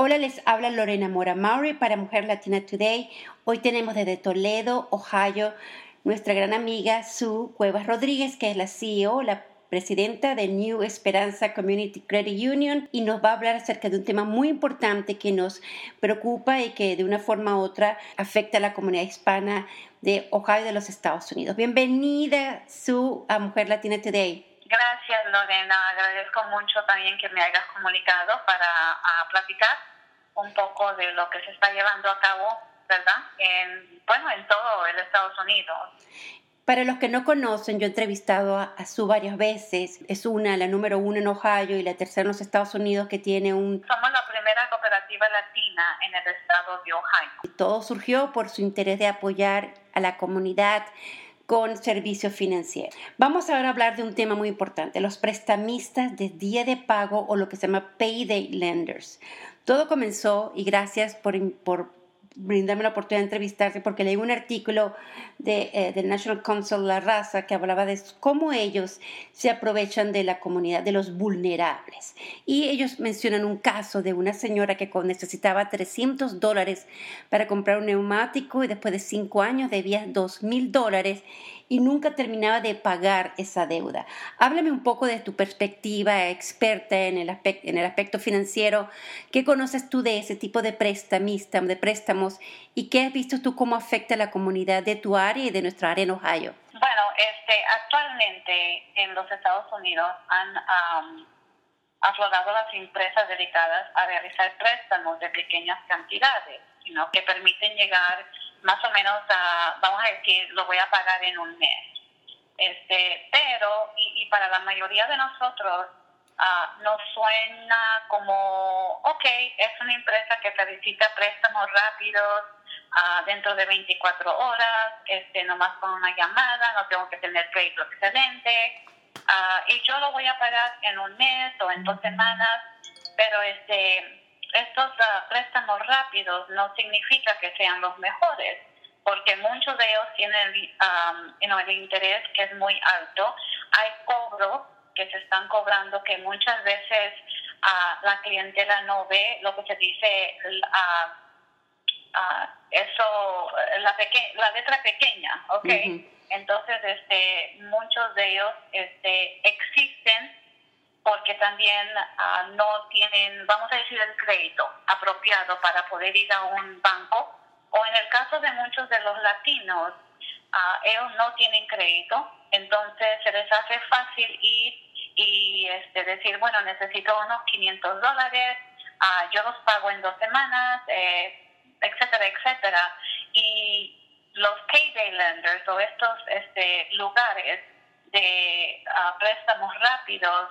Hola, les habla Lorena Mora Maury para Mujer Latina Today. Hoy tenemos desde Toledo, Ohio, nuestra gran amiga Sue Cuevas Rodríguez, que es la CEO, la presidenta de New Esperanza Community Credit Union, y nos va a hablar acerca de un tema muy importante que nos preocupa y que de una forma u otra afecta a la comunidad hispana de Ohio de los Estados Unidos. Bienvenida, Sue, a Mujer Latina Today. Gracias, Lorena. Agradezco mucho también que me hayas comunicado para platicar un poco de lo que se está llevando a cabo, ¿verdad? En, bueno, en todo el Estados Unidos. Para los que no conocen, yo he entrevistado a, Su varias veces. Es una, la número uno en Ohio y la tercera en los Estados Unidos que tiene un... Somos la primera cooperativa latina en el estado de Ohio. todo surgió por su interés de apoyar a la comunidad con servicios financieros. Vamos ahora a hablar de un tema muy importante, los prestamistas de día de pago o lo que se llama payday lenders. Todo comenzó y gracias por, por brindarme la oportunidad de entrevistarse porque leí un artículo de, eh, del National Council La Raza que hablaba de cómo ellos se aprovechan de la comunidad, de los vulnerables. Y ellos mencionan un caso de una señora que necesitaba 300 dólares para comprar un neumático y después de cinco años debía 2 mil dólares y nunca terminaba de pagar esa deuda. Háblame un poco de tu perspectiva experta en el, aspecto, financiero. ¿Qué conoces tú de ese tipo de prestamista, de préstamos y qué has visto tú cómo afecta a la comunidad de tu área y de nuestra área en Ohio? Bueno, este, actualmente en los Estados Unidos han aflorado las empresas dedicadas a realizar préstamos de pequeñas cantidades, sino que permiten llegar más o menos, a, vamos a decir, lo voy a pagar en un mes. Este, pero, y, para la mayoría de nosotros, uh, nos suena como, ok, es una empresa que solicita préstamos rápidos uh, dentro de 24 horas, este, nomás con una llamada, no tengo que tener crédito excelente, uh, y yo lo voy a pagar en un mes o en dos semanas, pero este estos ah, préstamos rápidos no significa que sean los mejores, porque muchos de ellos tienen el interés que es muy alto. Hay cobros que se están cobrando que muchas veces uh, la clientela no ve lo que se dice uh, eso la, la letra pequeña, ¿ok? Entonces, este, muchos de ellos este, existen porque también ah, no tienen, vamos a decir, el crédito apropiado para poder ir a un banco. O en el caso de muchos de los latinos, uh, ellos no tienen crédito, entonces se les hace fácil ir y este, decir, bueno, necesito unos 500 dólares, uh, yo los pago en dos semanas, eh, etcétera, etcétera. Y los payday lenders o estos este, lugares de préstamos rápidos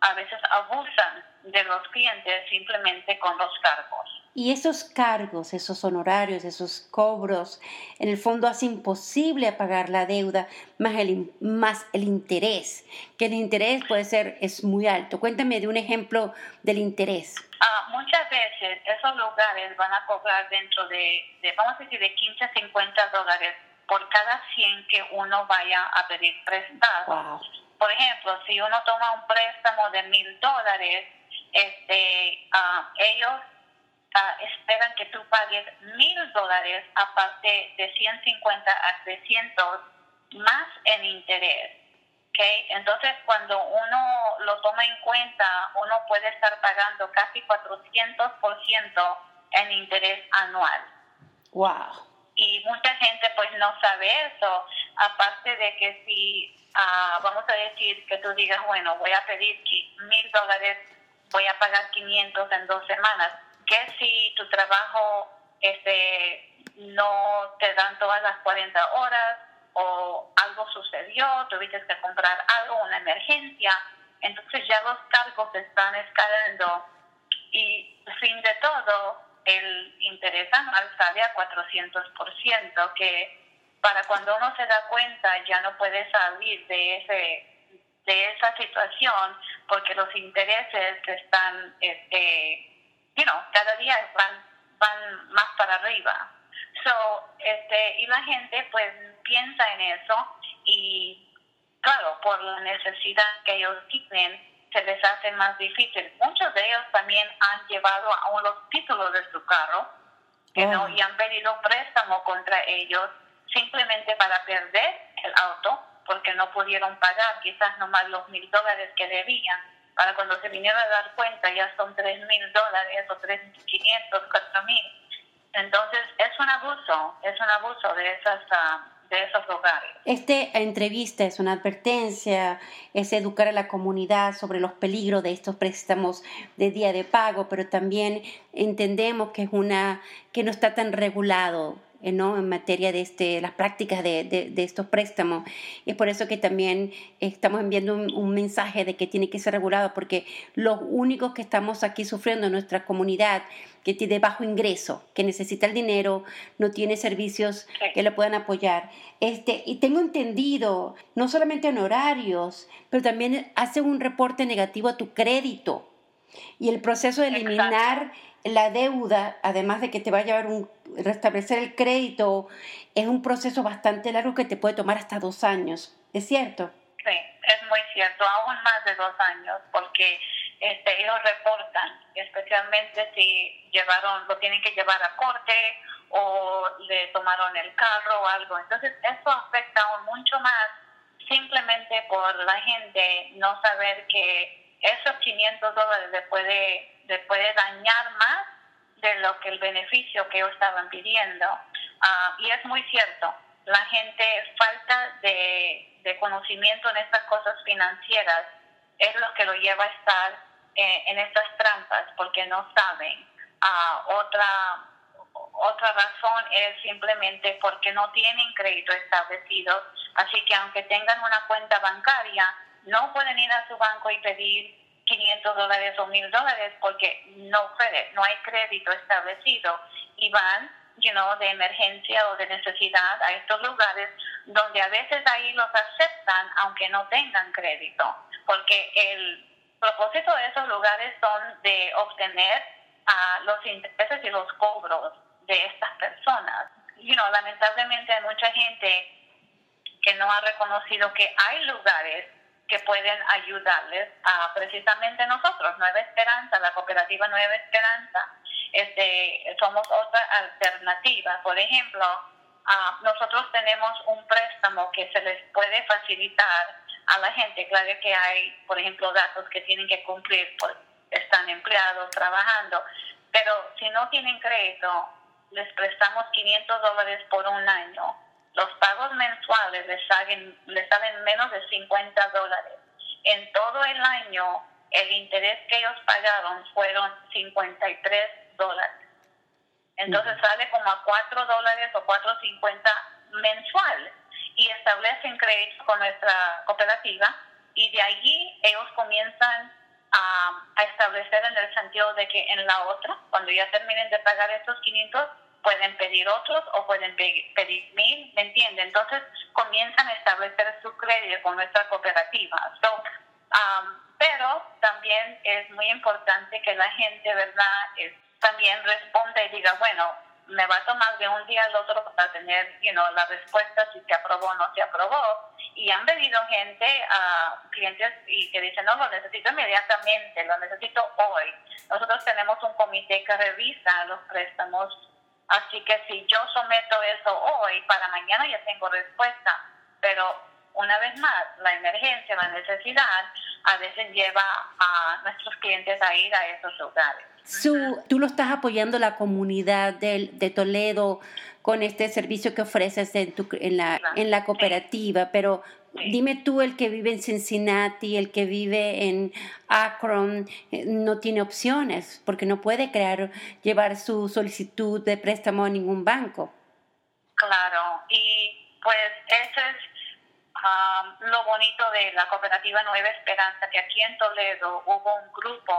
a veces abusan de los clientes simplemente con los cargos. Y esos cargos, esos honorarios, esos cobros, en el fondo hace imposible pagar la deuda más el, más el interés, que el interés puede ser, es muy alto. Cuéntame de un ejemplo del interés. Ah, muchas veces esos lugares van a cobrar dentro de, vamos a decir, de 15 a 50 dólares por cada 100 que uno vaya a pedir prestado. Por ejemplo, si uno toma un préstamo de mil dólares, este, ah, ellos ah, esperan que tú pagues mil dólares aparte de 150 a 300 más en interés. ¿okay? Entonces, cuando uno lo toma en cuenta, uno puede estar pagando casi 400% en interés anual. ¡Wow! Y mucha gente pues no sabe eso, aparte de que si vamos a decir que tú digas, bueno, voy a pedir mil dólares, voy a pagar 500 en dos semanas. ¿Qué si tu trabajo este, no te dan todas las 40 horas o algo sucedió, tuviste que comprar algo, una emergencia? Entonces ya los cargos están escalando y fin de todo, el interés anual sale a 400%, que para cuando uno se da cuenta ya no puede salir de ese de esa situación porque los intereses están este you know, cada día van van más para arriba. So este y la gente pues piensa en eso y claro por la necesidad que ellos tienen se les hace más difícil. Muchos de ellos también han llevado aún los títulos de su carro que no, oh. y han pedido préstamo contra ellos simplemente para perder el auto porque no pudieron pagar quizás nomás los mil dólares que debían. Para cuando se vinieron a dar cuenta ya son tres mil dólares o tres quinientos, cuatro mil. Entonces es un abuso, es un abuso de esas... Uh, de esos. Esta entrevista es una advertencia, es educar a la comunidad sobre los peligros de estos préstamos de día de pago, pero también entendemos que es una que no está tan regulado ¿no? en materia de este, las prácticas de, de, estos préstamos. Y es por eso que también estamos enviando un, mensaje de que tiene que ser regulado, porque los únicos que estamos aquí sufriendo en nuestra comunidad, que tiene bajo ingreso, que necesita el dinero, no tiene servicios que le puedan apoyar. Este, y tengo entendido, no solamente en horarios, pero también hace un reporte negativo a tu crédito. Y el proceso de eliminar la deuda, además de que te va a llevar un restablecer el crédito, es un proceso bastante largo que te puede tomar hasta dos años. ¿Es cierto? Sí, es muy cierto, aún más de dos años, porque este, ellos reportan, especialmente si llevaron, lo tienen que llevar a corte o le tomaron el carro o algo. Entonces, eso afecta aún mucho más simplemente por la gente no saber que esos 500 dólares le puede le puede dañar más de lo que el beneficio que ellos estaban pidiendo. Ah, y es muy cierto, la gente falta de, conocimiento en estas cosas financieras es lo que lo lleva a estar eh, en estas trampas porque no saben. Ah, otra, otra razón es simplemente porque no tienen crédito establecido, así que aunque tengan una cuenta bancaria, no pueden ir a su banco y pedir 500 dólares o 1000 dólares porque no, no hay crédito establecido y van you know, de emergencia o de necesidad a estos lugares donde a veces ahí los aceptan aunque no tengan crédito, porque el propósito de esos lugares son de obtener a los intereses y los cobros de estas personas. You know, lamentablemente hay mucha gente que no ha reconocido que hay lugares que pueden ayudarles a precisamente nosotros, Nueva Esperanza, la cooperativa Nueva Esperanza, este, somos otra alternativa. Por ejemplo, uh, nosotros tenemos un préstamo que se les puede facilitar a la gente. Claro que hay, por ejemplo, datos que tienen que cumplir, por, están empleados, trabajando, pero si no tienen crédito, les prestamos 500 dólares por un año los pagos mensuales les salen, les salen menos de 50 dólares. En todo el año, el interés que ellos pagaron fueron 53 dólares. Entonces sale como a 4 dólares o 4.50 mensual y establecen crédito con nuestra cooperativa y de allí ellos comienzan a, a, establecer en el sentido de que en la otra, cuando ya terminen de pagar estos 500, pueden pedir otros o pueden pedir mil, ¿me entiende? Entonces comienzan a establecer su crédito con nuestra cooperativa. So, um, pero también es muy importante que la gente, ¿verdad?, también responda y diga, bueno, me va a tomar de un día al otro para tener you know, la respuesta si se aprobó o no se aprobó. Y han venido gente, a clientes, y que dicen, no, lo necesito inmediatamente, lo necesito hoy. Nosotros tenemos un comité que revisa los préstamos Así que si yo someto eso hoy, para mañana ya tengo respuesta. Pero una vez más, la emergencia, la necesidad, a veces lleva a nuestros clientes a ir a esos lugares. Su, tú lo estás apoyando la comunidad de, de Toledo con este servicio que ofreces en, tu, en, la, en la cooperativa, pero Dime tú, el que vive en Cincinnati, el que vive en Akron, eh, no tiene opciones porque no puede crear, llevar su solicitud de préstamo a ningún banco. Claro, y pues eso es um, lo bonito de la cooperativa Nueva Esperanza, que aquí en Toledo hubo un grupo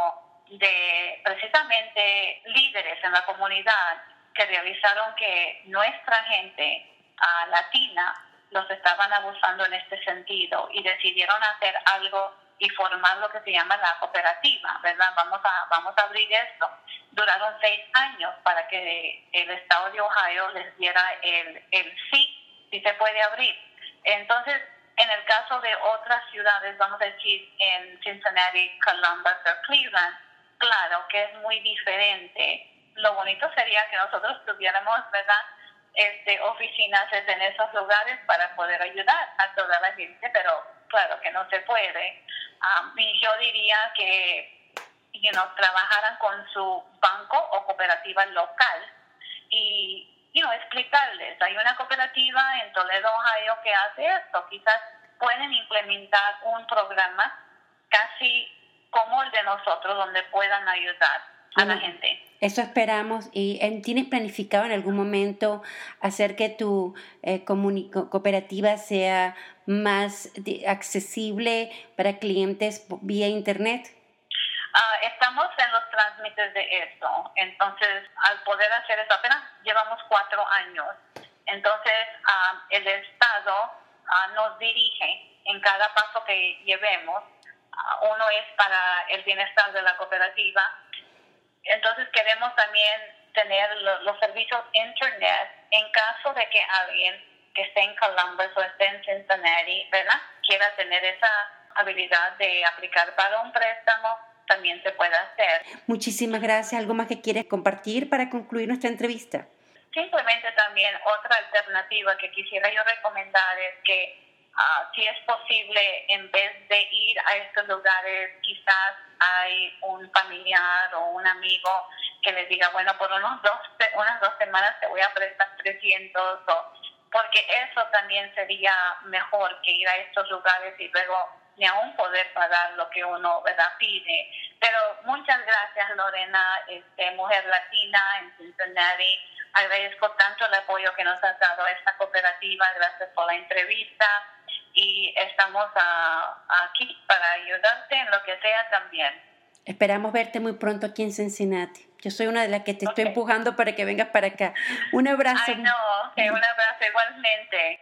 de precisamente líderes en la comunidad que realizaron que nuestra gente uh, latina los estaban abusando en este sentido y decidieron hacer algo y formar lo que se llama la cooperativa, ¿verdad? Vamos a, vamos a abrir esto. Duraron seis años para que el estado de Ohio les diera el, el sí, si se puede abrir. Entonces, En el caso de otras ciudades, vamos a decir en Cincinnati, Columbus o Cleveland, claro que es muy diferente. Lo bonito sería que nosotros tuviéramos, ¿verdad? Este, oficinas en esos lugares para poder ayudar a toda la gente, pero claro que no se puede. Um, y yo diría que you know, trabajaran con su banco o cooperativa local y you know, explicarles. Hay una cooperativa en Toledo, Ohio, que hace esto. Quizás pueden implementar un programa casi como el de nosotros, donde puedan ayudar a la gente. Eso esperamos. ¿Y tienes planificado en algún momento hacer que tu eh, cooperativa sea más accesible para clientes vía Internet? Ah, estamos en los trámites de eso. Entonces, al poder hacer eso, apenas llevamos cuatro años. Entonces, ah, el Estado ah, nos dirige en cada paso que llevemos. uno es para el bienestar de la cooperativa. Entonces, queremos también tener los servicios Internet en caso de que alguien que esté en Columbus o esté en Cincinnati, ¿verdad? Quiera tener esa habilidad de aplicar para un préstamo también se puede hacer. Muchísimas gracias. ¿Algo más que quieres compartir para concluir nuestra entrevista? Simplemente también otra alternativa que quisiera yo recomendar es que ah, si es posible, en vez de ir a estos lugares, quizás hay un familiar o un amigo que les diga, bueno, por unos dos, unas dos semanas te voy a prestar 300 o porque eso también sería mejor que ir a estos lugares y luego ni aún poder pagar lo que uno ¿verdad? pide. Pero muchas gracias Lorena, este, Mujer Latina en Cincinnati. Agradezco tanto el apoyo que nos has dado a esta cooperativa. Gracias por la entrevista y estamos aquí para ayudarte en lo que sea también. Esperamos verte muy pronto aquí en Cincinnati. Yo soy una de las que te estoy empujando para que vengas para acá. Un abrazo. Ay, no, un abrazo igualmente.